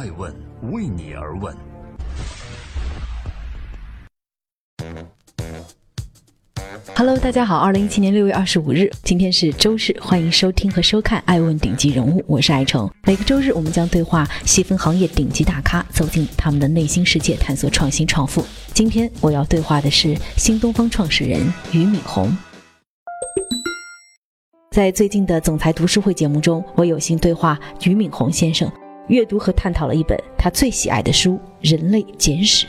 爱问为你而问。Hello，大家好，二零一七年六月二十五日，今天是周日，欢迎收听和收看《爱问顶级人物》，我是爱成。每个周日，我们将对话细分行业顶级大咖，走进他们的内心世界，探索创新创富。今天我要对话的是新东方创始人俞敏洪。在最近的总裁读书会节目中，我有幸对话俞敏洪先生，阅读和探讨了一本他最喜爱的书《人类简史》。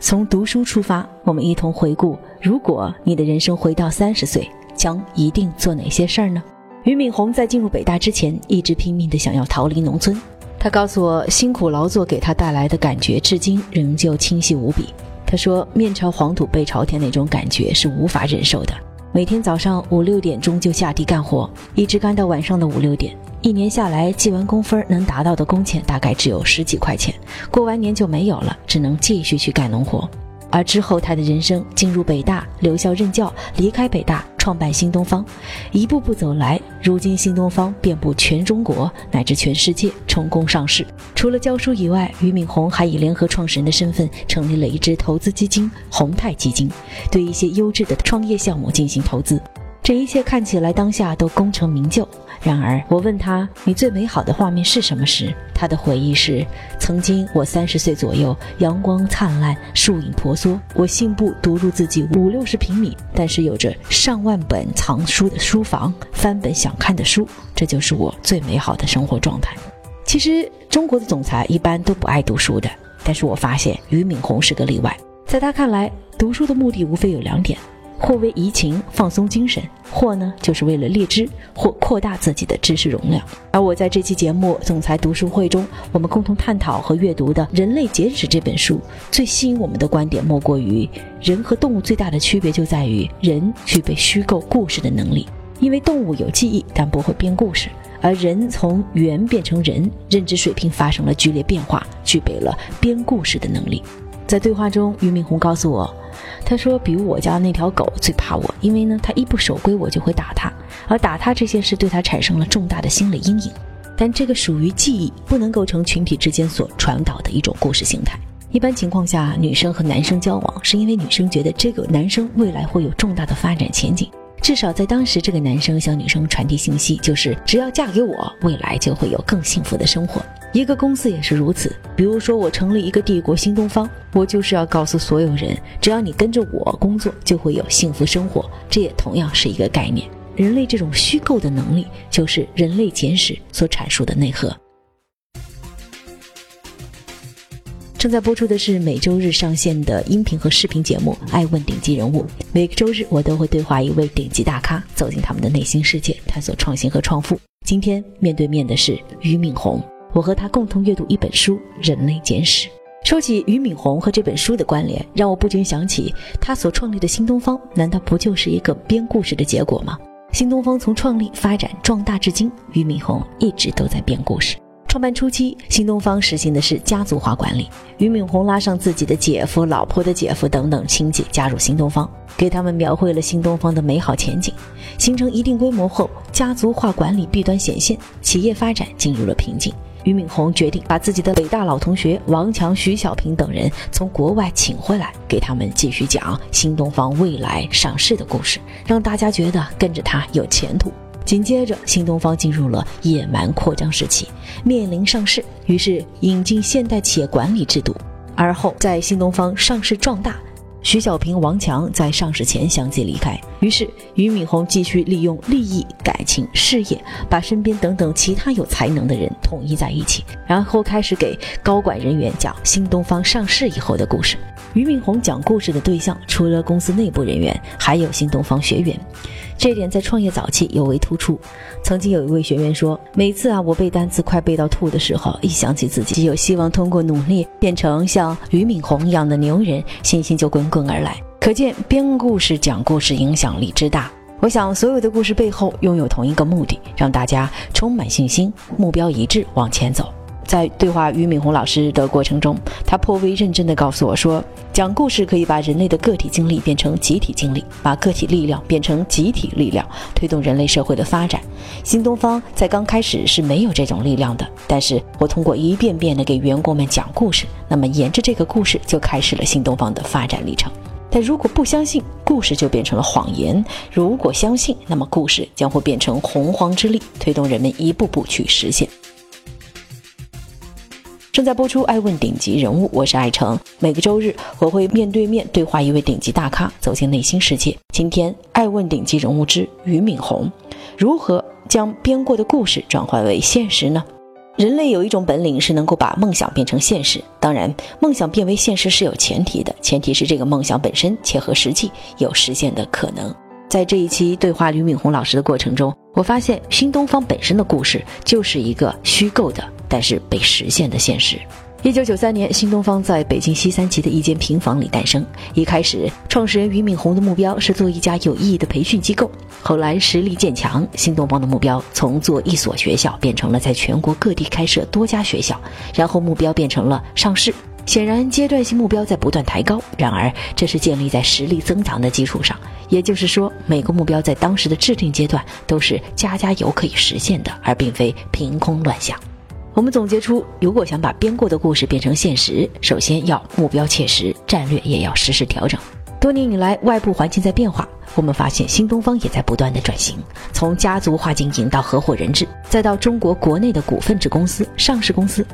从读书出发，我们一同回顾：如果你的人生回到三十岁，将一定做哪些事儿呢？俞敏洪在进入北大之前，一直拼命地想要逃离农村。他告诉我，辛苦劳作给他带来的感觉，至今仍旧清晰无比。他说：“面朝黄土背朝天那种感觉是无法忍受的。每天早上五六点钟就下地干活，一直干到晚上的五六点。一年下来，记完工分能达到的工钱大概只有十几块钱，过完年就没有了，只能继续去干农活。而之后，他的人生进入北大，留校任教，离开北大，创办新东方，一步步走来，如今新东方遍布全中国乃至全世界，成功上市。除了教书以外，俞敏洪还以联合创始人的身份成立了一支投资基金——宏泰基金，对一些优质的创业项目进行投资。这一切看起来当下都功成名就。然而，我问他：“你最美好的画面是什么时？”他的回忆是：“曾经我三十岁左右，阳光灿烂，树影婆娑，我信步读入自己五六十平米，但是有着上万本藏书的书房，翻本想看的书，这就是我最美好的生活状态。”其实，中国的总裁一般都不爱读书的，但是我发现俞敏洪是个例外。在他看来，读书的目的无非有两点。或为怡情放松精神，或呢就是为了猎知或扩大自己的知识容量。而我在这期节目总裁读书会中，我们共同探讨和阅读的《人类简史》这本书，最吸引我们的观点莫过于人和动物最大的区别就在于人具备虚构故事的能力，因为动物有记忆但不会编故事，而人从猿变成人，认知水平发生了剧烈变化，具备了编故事的能力。在对话中，俞敏洪告诉我。他说：“比如我家那条狗最怕我，因为呢，它一不守规，我就会打它，而打它这件事对他产生了重大的心理阴影。但这个属于记忆，不能构成群体之间所传导的一种故事形态。一般情况下，女生和男生交往，是因为女生觉得这个男生未来会有重大的发展前景，至少在当时，这个男生向女生传递信息，就是只要嫁给我，未来就会有更幸福的生活。”一个公司也是如此。比如说，我成立一个帝国新东方，我就是要告诉所有人，只要你跟着我工作，就会有幸福生活。这也同样是一个概念。人类这种虚构的能力，就是《人类简史》所阐述的内核。正在播出的是每周日上线的音频和视频节目《爱问顶级人物》。每个周日，我都会对话一位顶级大咖，走进他们的内心世界，探索创新和创富。今天面对面的是俞敏洪。我和他共同阅读一本书《人类简史》。说起俞敏洪和这本书的关联，让我不禁想起他所创立的新东方，难道不就是一个编故事的结果吗？新东方从创立、发展、壮大至今，俞敏洪一直都在编故事。创办初期，新东方实行的是家族化管理，俞敏洪拉上自己的姐夫、老婆的姐夫等等亲戚加入新东方，给他们描绘了新东方的美好前景。形成一定规模后，家族化管理弊端显现，企业发展进入了瓶颈。俞敏洪决定把自己的北大老同学王强、徐小平等人从国外请回来，给他们继续讲新东方未来上市的故事，让大家觉得跟着他有前途。紧接着，新东方进入了野蛮扩张时期，面临上市，于是引进现代企业管理制度。而后，在新东方上市壮大。徐小平、王强在上市前相继离开，于是俞敏洪继续利用利益、感情、事业，把身边等等其他有才能的人统一在一起，然后开始给高管人员讲新东方上市以后的故事。俞敏洪讲故事的对象除了公司内部人员，还有新东方学员，这点在创业早期尤为突出。曾经有一位学员说：“每次啊，我背单词快背到吐的时候，一想起自己有希望通过努力变成像俞敏洪一样的牛人，信心就滚滚而来。可见编故事、讲故事影响力之大。我想，所有的故事背后拥有同一个目的，让大家充满信心，目标一致往前走。”在对话俞敏洪老师的过程中，他颇为认真地告诉我说，讲故事可以把人类的个体经历变成集体经历，把个体力量变成集体力量，推动人类社会的发展。新东方在刚开始是没有这种力量的，但是我通过一遍遍地给员工们讲故事，那么沿着这个故事就开始了新东方的发展历程。但如果不相信，故事就变成了谎言；如果相信，那么故事将会变成洪荒之力，推动人们一步步去实现。正在播出《爱问顶级人物》，我是爱成。每个周日，我会面对面对话一位顶级大咖，走进内心世界。今天，《爱问顶级人物之俞敏洪》，如何将编过的故事转换为现实呢？人类有一种本领是能够把梦想变成现实。当然，梦想变为现实是有前提的，前提是这个梦想本身切合实际，有实现的可能。在这一期对话俞敏洪老师的过程中，我发现新东方本身的故事就是一个虚构的，但是被实现的现实。一九九三年，新东方在北京西三旗的一间平房里诞生。一开始，创始人俞敏洪的目标是做一家有意义的培训机构。后来实力渐强，新东方的目标从做一所学校变成了在全国各地开设多家学校，然后目标变成了上市。显然，阶段性目标在不断抬高。然而，这是建立在实力增强的基础上，也就是说，每个目标在当时的制定阶段都是家家有可以实现的，而并非凭空乱想。我们总结出，如果想把编过的故事变成现实，首先要目标切实，战略也要实时调整。多年以来，外部环境在变化，我们发现新东方也在不断的转型，从家族化经营到合伙人制，再到中国国内的股份制公司、上市公司。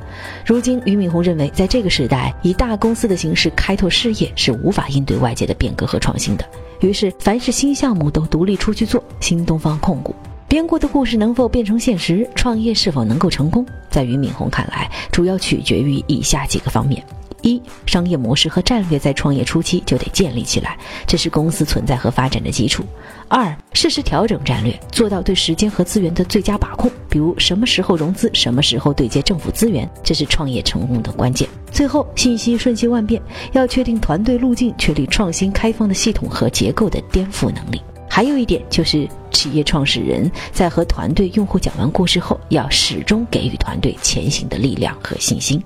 如今，俞敏洪认为，在这个时代，以大公司的形式开拓事业是无法应对外界的变革和创新的。于是，凡是新项目都独立出去做，新东方控股。编过的故事能否变成现实？创业是否能够成功？在俞敏洪看来，主要取决于以下几个方面：一、商业模式和战略在创业初期就得建立起来，这是公司存在和发展的基础；二、适时调整战略，做到对时间和资源的最佳把控，比如什么时候融资，什么时候对接政府资源，这是创业成功的关键；最后，信息瞬息万变，要确定团队路径，确立创新开放的系统和结构的颠覆能力。还有一点就是，企业创始人在和团队用户讲完故事后，要始终给予团队前行的力量和信心。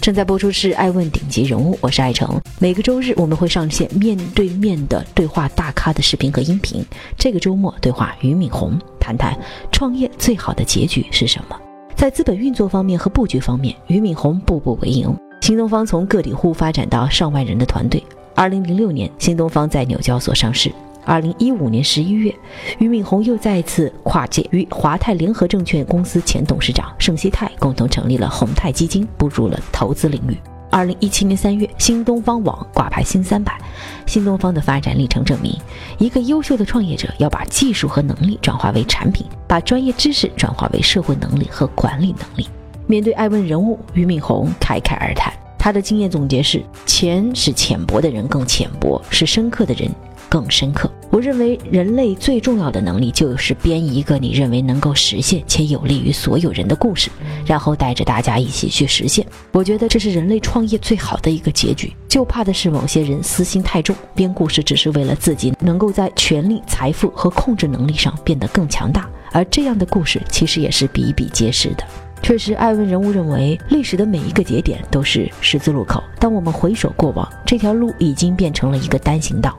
正在播出是《爱问顶级人物》，我是爱成。每个周日我们会上线面对面的对话大咖的视频和音频。这个周末对话俞敏洪，谈谈创业最好的结局是什么。在资本运作方面和布局方面，俞敏洪步步为营。新东方从个体户发展到上万人的团队。二零零六年，新东方在纽交所上市。二零一五年十一月，俞敏洪又再次跨界，与华泰联合证券公司前董事长盛希泰共同成立了宏泰基金，步入了投资领域。二零一七年三月，新东方网挂牌新三板。新东方的发展历程证明，一个优秀的创业者要把技术和能力转化为产品，把专业知识转化为社会能力和管理能力。面对爱问人物，俞敏洪侃侃而谈。他的经验总结是：钱使浅薄的人更浅薄，使深刻的人更深刻。我认为人类最重要的能力就是编一个你认为能够实现且有利于所有人的故事，然后带着大家一起去实现。我觉得这是人类创业最好的一个结局。就怕的是某些人私心太重，编故事只是为了自己能够在权力、财富和控制能力上变得更强大，而这样的故事其实也是比比皆是的。确实，艾文人物认为，历史的每一个节点都是十字路口。当我们回首过往，这条路已经变成了一个单行道；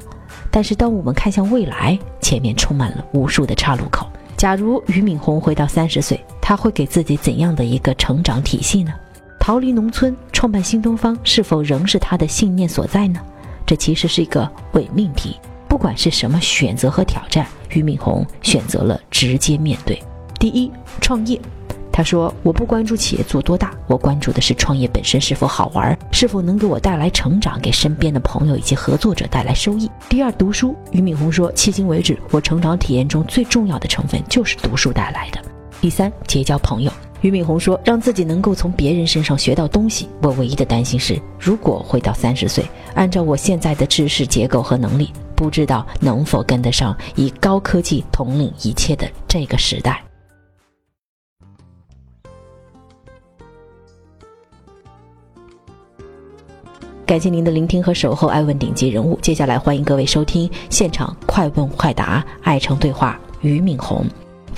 但是，当我们看向未来，前面充满了无数的岔路口。假如俞敏洪回到三十岁，他会给自己怎样的一个成长体系呢？逃离农村，创办新东方，是否仍是他的信念所在呢？这其实是一个伪命题。不管是什么选择和挑战，俞敏洪选择了直接面对。第一，创业。他说：“我不关注企业做多大，我关注的是创业本身是否好玩，是否能给我带来成长，给身边的朋友以及合作者带来收益。”第二，读书。俞敏洪说：“迄今为止，我成长体验中最重要的成分就是读书带来的。”第三，结交朋友。俞敏洪说：“让自己能够从别人身上学到东西。我唯一的担心是，如果回到三十岁，按照我现在的知识结构和能力，不知道能否跟得上以高科技统领一切的这个时代。”感谢您的聆听和守候，爱问顶级人物。接下来欢迎各位收听现场快问快答，爱成对话俞敏洪。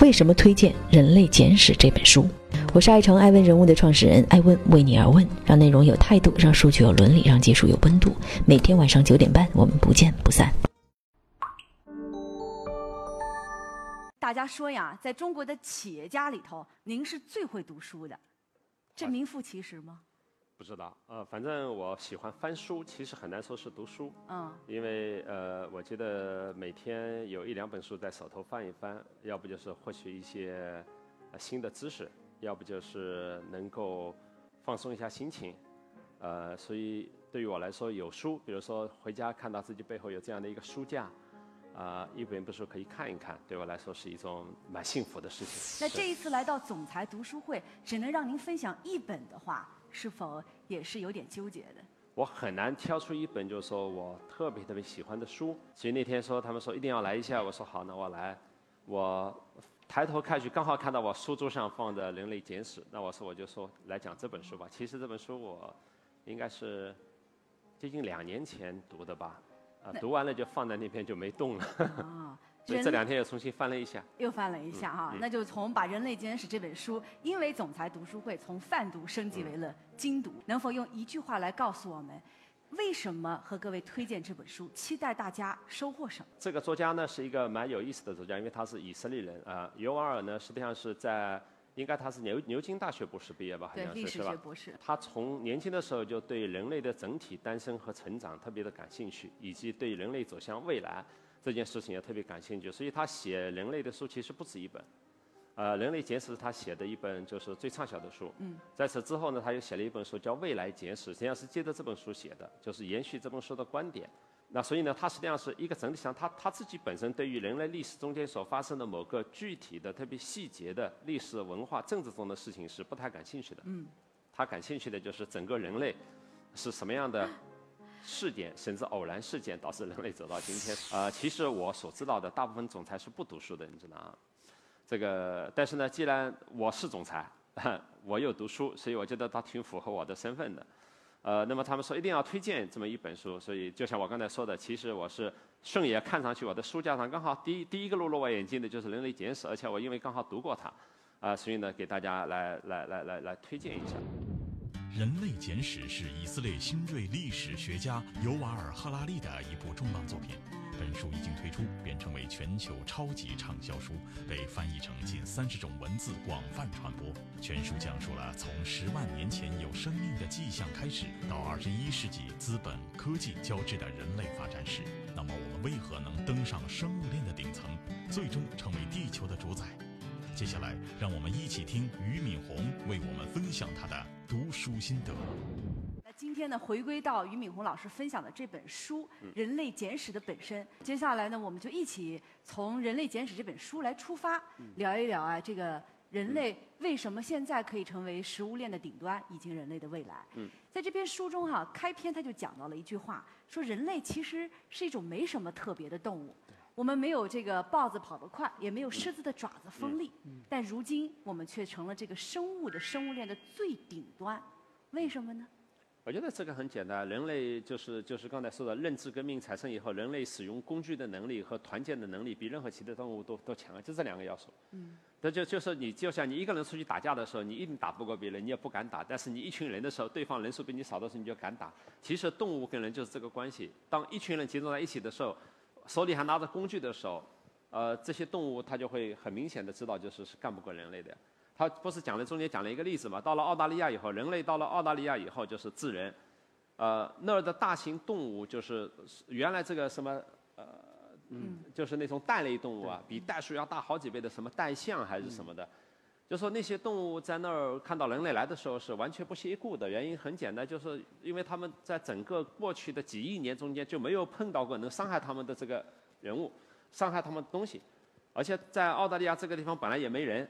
为什么推荐《人类简史》这本书？我是爱成爱问人物的创始人艾问，为你而问，让内容有态度，让数据有伦理，让技术有温度。每天晚上九点半，我们不见不散。大家说呀，在中国的企业家里头，您是最会读书的，这名副其实吗？不知道，呃，反正我喜欢翻书，其实很难说是读书，嗯，因为呃，我觉得每天有一两本书在手头翻一翻，要不就是获取一些新的知识，要不就是能够放松一下心情，呃，所以对于我来说，有书，比如说回家看到自己背后有这样的一个书架。啊，一本本书可以看一看，对我来说是一种蛮幸福的事情。那这一次来到总裁读书会，只能让您分享一本的话，是否也是有点纠结的？我很难挑出一本，就是说我特别特别喜欢的书。所以那天说他们说一定要来一下，我说好，那我来。我抬头看去，刚好看到我书桌上放的《人类简史》，那我说我就说来讲这本书吧。其实这本书我应该是接近两年前读的吧。啊，读完了就放在那边就没动了。啊，所以这两天又重新翻了一下。又翻了一下哈，那就从把《人类简史》这本书，因为总裁读书会从泛读升级为了精读，能否用一句话来告诉我们，为什么和各位推荐这本书，期待大家收获什么？这个作家呢是一个蛮有意思的作家，因为他是以色列人啊。尤瓦尔呢实际上是在。应该他是牛牛津大学博士毕业吧，好像是是吧？他从年轻的时候就对人类的整体诞生和成长特别的感兴趣，以及对人类走向未来这件事情也特别感兴趣，所以他写人类的书其实不止一本。呃，《人类简史》是他写的一本就是最畅销的书。嗯。在此之后呢，他又写了一本书叫《未来简史》，实际上是接着这本书写的，就是延续这本书的观点。那所以呢，他实际上是一个整体上，他他自己本身对于人类历史中间所发生的某个具体的、特别细节的历史文化、政治中的事情是不太感兴趣的。嗯。他感兴趣的就是整个人类是什么样的事件，甚至偶然事件导致人类走到今天。呃，其实我所知道的大部分总裁是不读书的，你知道啊？这个，但是呢，既然我是总裁，我又读书，所以我觉得他挺符合我的身份的。呃，那么他们说一定要推荐这么一本书，所以就像我刚才说的，其实我是顺眼看上去我的书架上刚好第一第一个落入我眼睛的就是《人类简史》，而且我因为刚好读过它，啊，所以呢给大家来来来来来推荐一下。《人类简史》是以色列新锐历史学家尤瓦尔·赫拉利的一部重磅作品。本书一经推出，便成为全球超级畅销书，被翻译成近三十种文字，广泛传播。全书讲述了从十万年前有生命的迹象开始，到二十一世纪资本科技交织的人类发展史。那么，我们为何能登上生物链的顶层，最终成为地球的主宰？接下来，让我们一起听俞敏洪为我们分享他的读书心得。那今天呢，回归到俞敏洪老师分享的这本书《人类简史》的本身。接下来呢，我们就一起从《人类简史》这本书来出发，聊一聊啊，这个人类为什么现在可以成为食物链的顶端，以及人类的未来。在这篇书中哈，开篇他就讲到了一句话，说人类其实是一种没什么特别的动物。我们没有这个豹子跑得快，也没有狮子的爪子锋利，但如今我们却成了这个生物的生物链的最顶端，为什么呢？我觉得这个很简单，人类就是就是刚才说的认知革命产生以后，人类使用工具的能力和团建的能力比任何其他动物都都强，就这两个要素。嗯。那就就是你就像你一个人出去打架的时候，你一定打不过别人，你也不敢打；但是你一群人的时候，对方人数比你少的时候，你就敢打。其实动物跟人就是这个关系，当一群人集中在一起的时候。手里还拿着工具的时候，呃，这些动物它就会很明显的知道，就是是干不过人类的。他不是讲了中间讲了一个例子嘛？到了澳大利亚以后，人类到了澳大利亚以后就是智人，呃，那儿的大型动物就是原来这个什么呃，嗯，就是那种蛋类动物啊，比袋鼠要大好几倍的什么袋象还是什么的。就说那些动物在那儿看到人类来的时候是完全不屑一顾的，原因很简单，就是因为他们在整个过去的几亿年中间就没有碰到过能伤害他们的这个人物，伤害他们的东西，而且在澳大利亚这个地方本来也没人，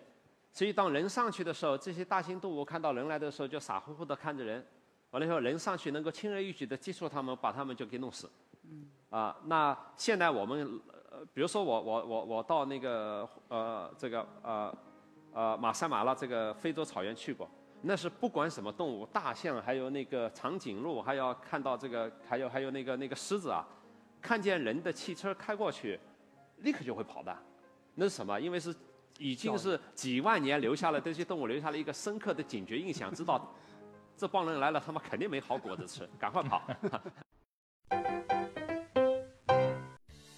所以当人上去的时候，这些大型动物看到人来的时候就傻乎乎的看着人，完了以后人上去能够轻而易举的接触他们，把他们就给弄死。嗯啊，那现在我们呃，比如说我我我我到那个呃这个呃。呃，马赛马拉这个非洲草原去过，那是不管什么动物，大象，还有那个长颈鹿，还要看到这个，还有还有那个那个狮子啊，看见人的汽车开过去，立刻就会跑的。那是什么？因为是已经是几万年留下了这些动物留下了一个深刻的警觉印象，知道这帮人来了，他们肯定没好果子吃，赶快跑。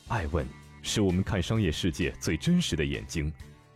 爱问是我们看商业世界最真实的眼睛，